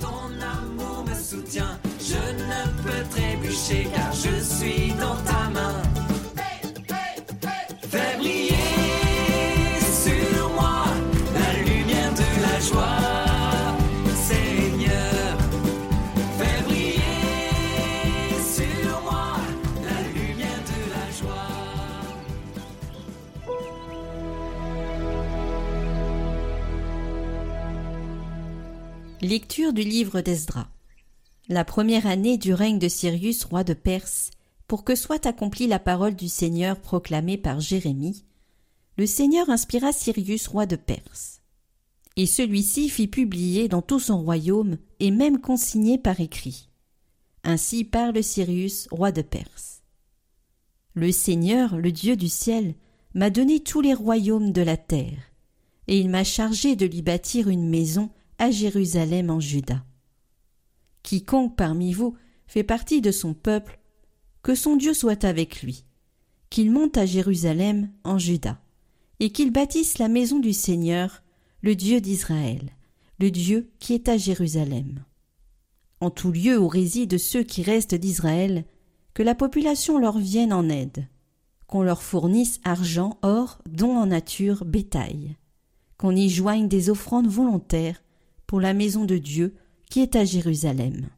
ton amour me soutient. Je ne peux trébucher car je suis dans ta main. Lecture du livre d'Esdras. La première année du règne de Cyrus, roi de Perse, pour que soit accomplie la parole du Seigneur proclamée par Jérémie, le Seigneur inspira Cyrus, roi de Perse. Et celui-ci fit publier dans tout son royaume et même consigné par écrit. Ainsi parle Cyrus, roi de Perse. Le Seigneur, le Dieu du ciel, m'a donné tous les royaumes de la terre, et il m'a chargé de lui bâtir une maison à Jérusalem en Juda. Quiconque parmi vous fait partie de son peuple, que son Dieu soit avec lui, qu'il monte à Jérusalem en Juda, et qu'il bâtisse la maison du Seigneur, le Dieu d'Israël, le Dieu qui est à Jérusalem. En tout lieu où résident ceux qui restent d'Israël, que la population leur vienne en aide, qu'on leur fournisse argent, or, dons en nature, bétail, qu'on y joigne des offrandes volontaires pour la maison de Dieu qui est à Jérusalem.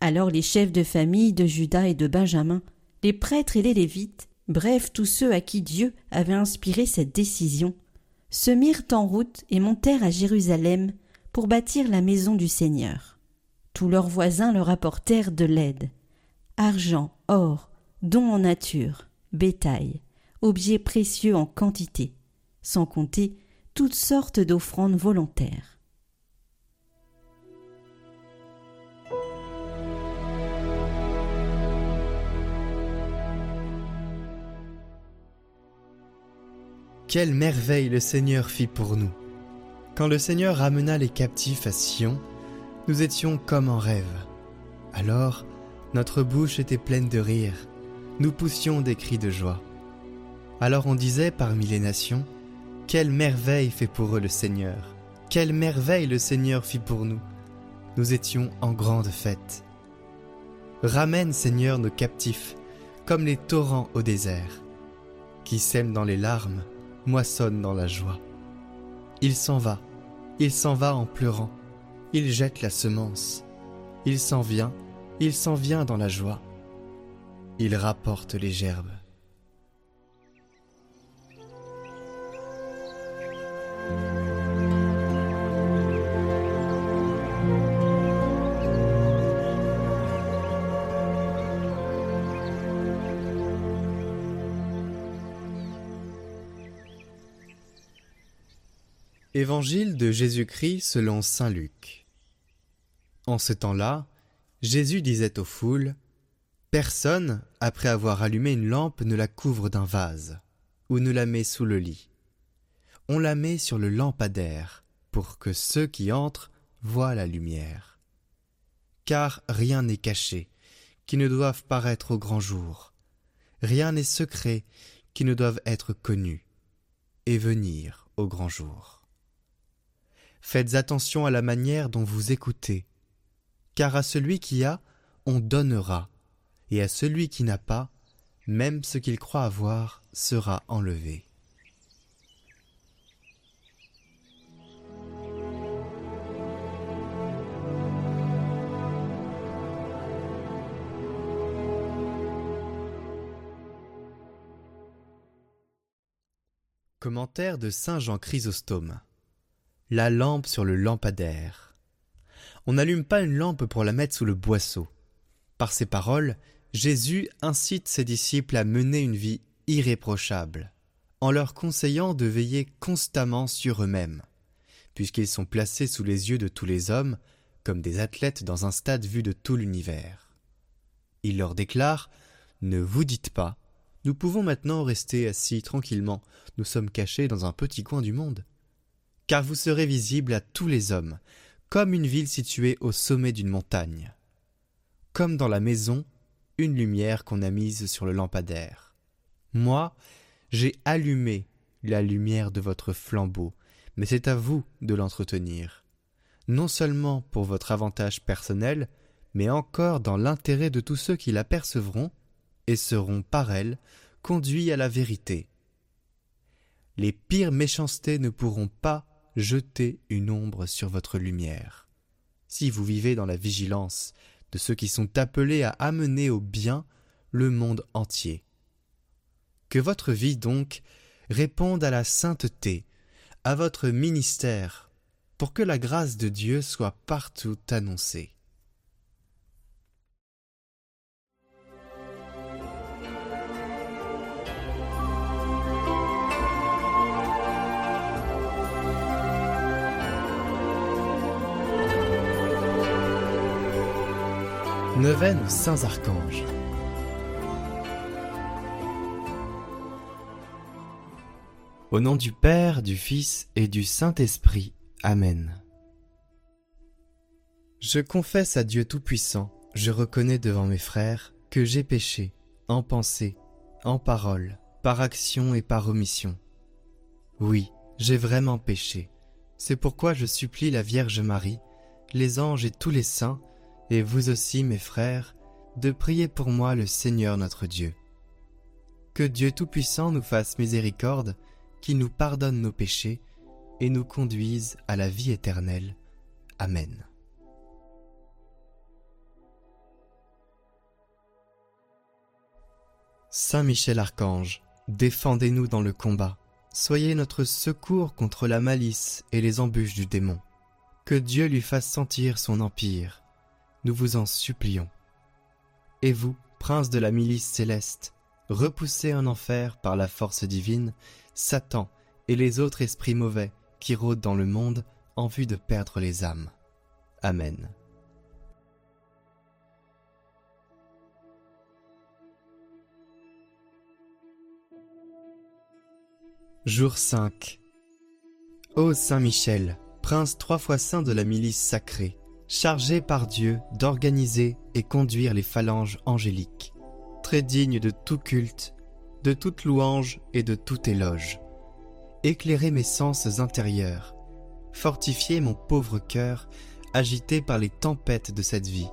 Alors les chefs de famille de Juda et de Benjamin, les prêtres et les Lévites, bref tous ceux à qui Dieu avait inspiré cette décision, se mirent en route et montèrent à Jérusalem pour bâtir la maison du Seigneur. Tous leurs voisins leur apportèrent de l'aide argent, or, dons en nature, bétail, objets précieux en quantité, sans compter toutes sortes d'offrandes volontaires. Quelle merveille le Seigneur fit pour nous. Quand le Seigneur ramena les captifs à Sion, nous étions comme en rêve. Alors, notre bouche était pleine de rire, nous poussions des cris de joie. Alors on disait parmi les nations, Quelle merveille fait pour eux le Seigneur, quelle merveille le Seigneur fit pour nous. Nous étions en grande fête. Ramène Seigneur nos captifs, comme les torrents au désert, qui sèment dans les larmes, moissonne dans la joie. Il s'en va, il s'en va en pleurant, il jette la semence, il s'en vient, il s'en vient dans la joie, il rapporte les gerbes. Évangile de Jésus-Christ selon Saint Luc. En ce temps-là, Jésus disait aux foules Personne, après avoir allumé une lampe, ne la couvre d'un vase, ou ne la met sous le lit. On la met sur le lampadaire, pour que ceux qui entrent voient la lumière. Car rien n'est caché, qui ne doive paraître au grand jour. Rien n'est secret, qui ne doive être connu, et venir au grand jour. Faites attention à la manière dont vous écoutez, car à celui qui a, on donnera, et à celui qui n'a pas, même ce qu'il croit avoir sera enlevé. Commentaire de Saint Jean Chrysostome la lampe sur le lampadaire. On n'allume pas une lampe pour la mettre sous le boisseau. Par ces paroles, Jésus incite ses disciples à mener une vie irréprochable, en leur conseillant de veiller constamment sur eux-mêmes, puisqu'ils sont placés sous les yeux de tous les hommes, comme des athlètes dans un stade vu de tout l'univers. Il leur déclare Ne vous dites pas, nous pouvons maintenant rester assis tranquillement, nous sommes cachés dans un petit coin du monde car vous serez visible à tous les hommes, comme une ville située au sommet d'une montagne. Comme dans la maison, une lumière qu'on a mise sur le lampadaire. Moi, j'ai allumé la lumière de votre flambeau, mais c'est à vous de l'entretenir. non seulement pour votre avantage personnel, mais encore dans l'intérêt de tous ceux qui l'apercevront et seront par elle conduits à la vérité. Les pires méchancetés ne pourront pas jeter une ombre sur votre lumière. Si vous vivez dans la vigilance de ceux qui sont appelés à amener au bien le monde entier. Que votre vie donc réponde à la sainteté, à votre ministère, pour que la grâce de Dieu soit partout annoncée. Neuvaine aux Saints Archanges. Au nom du Père, du Fils et du Saint-Esprit. Amen. Je confesse à Dieu Tout-Puissant, je reconnais devant mes frères que j'ai péché, en pensée, en parole, par action et par omission. Oui, j'ai vraiment péché. C'est pourquoi je supplie la Vierge Marie, les anges et tous les saints, et vous aussi, mes frères, de prier pour moi le Seigneur notre Dieu. Que Dieu Tout-Puissant nous fasse miséricorde, qu'il nous pardonne nos péchés et nous conduise à la vie éternelle. Amen. Saint Michel Archange, défendez-nous dans le combat. Soyez notre secours contre la malice et les embûches du démon. Que Dieu lui fasse sentir son empire nous vous en supplions. Et vous, prince de la milice céleste, repoussez en enfer par la force divine Satan et les autres esprits mauvais qui rôdent dans le monde en vue de perdre les âmes. Amen. Jour 5 Ô Saint Michel, prince trois fois saint de la milice sacrée, chargé par Dieu d'organiser et conduire les phalanges angéliques, très digne de tout culte, de toute louange et de tout éloge. Éclairez mes sens intérieurs, fortifiez mon pauvre cœur agité par les tempêtes de cette vie,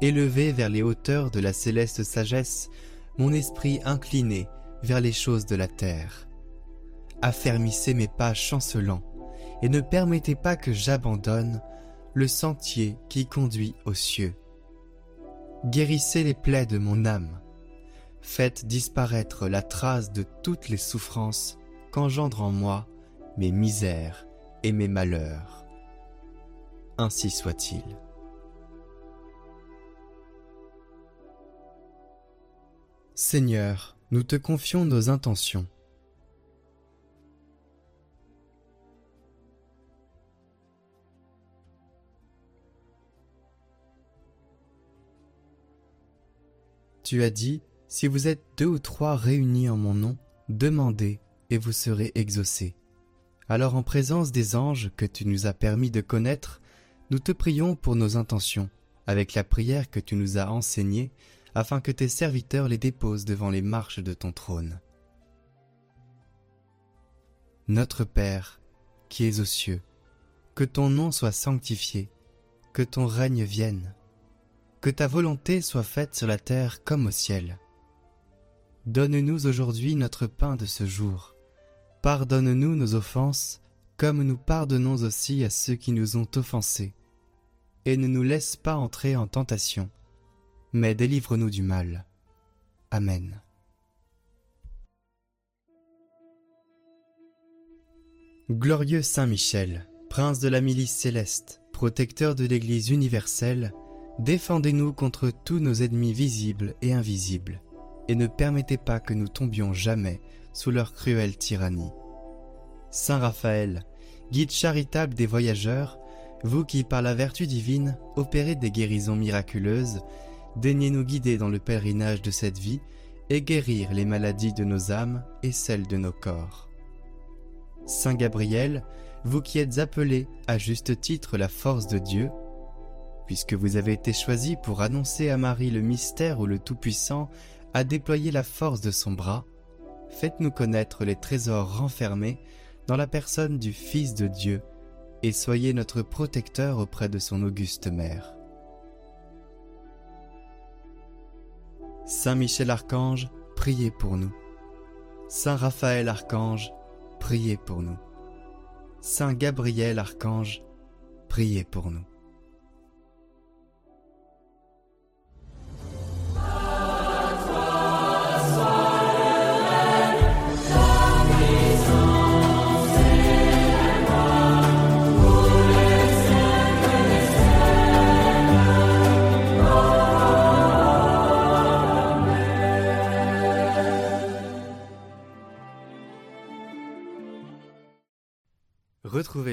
élevez vers les hauteurs de la céleste sagesse mon esprit incliné vers les choses de la terre. Affermissez mes pas chancelants et ne permettez pas que j'abandonne le sentier qui conduit aux cieux. Guérissez les plaies de mon âme. Faites disparaître la trace de toutes les souffrances qu'engendrent en moi mes misères et mes malheurs. Ainsi soit-il. Seigneur, nous te confions nos intentions Tu as dit, si vous êtes deux ou trois réunis en mon nom, demandez et vous serez exaucés. Alors en présence des anges que tu nous as permis de connaître, nous te prions pour nos intentions, avec la prière que tu nous as enseignée, afin que tes serviteurs les déposent devant les marches de ton trône. Notre Père, qui es aux cieux, que ton nom soit sanctifié, que ton règne vienne que ta volonté soit faite sur la terre comme au ciel. Donne-nous aujourd'hui notre pain de ce jour. Pardonne-nous nos offenses, comme nous pardonnons aussi à ceux qui nous ont offensés. Et ne nous laisse pas entrer en tentation, mais délivre-nous du mal. Amen. Glorieux Saint Michel, prince de la milice céleste, protecteur de l'Église universelle, Défendez-nous contre tous nos ennemis visibles et invisibles, et ne permettez pas que nous tombions jamais sous leur cruelle tyrannie. Saint Raphaël, guide charitable des voyageurs, vous qui par la vertu divine opérez des guérisons miraculeuses, daignez nous guider dans le pèlerinage de cette vie et guérir les maladies de nos âmes et celles de nos corps. Saint Gabriel, vous qui êtes appelé à juste titre la force de Dieu, puisque vous avez été choisi pour annoncer à Marie le mystère où le Tout-Puissant a déployé la force de son bras, faites-nous connaître les trésors renfermés dans la personne du Fils de Dieu, et soyez notre protecteur auprès de son auguste mère. Saint Michel Archange, priez pour nous. Saint Raphaël Archange, priez pour nous. Saint Gabriel Archange, priez pour nous.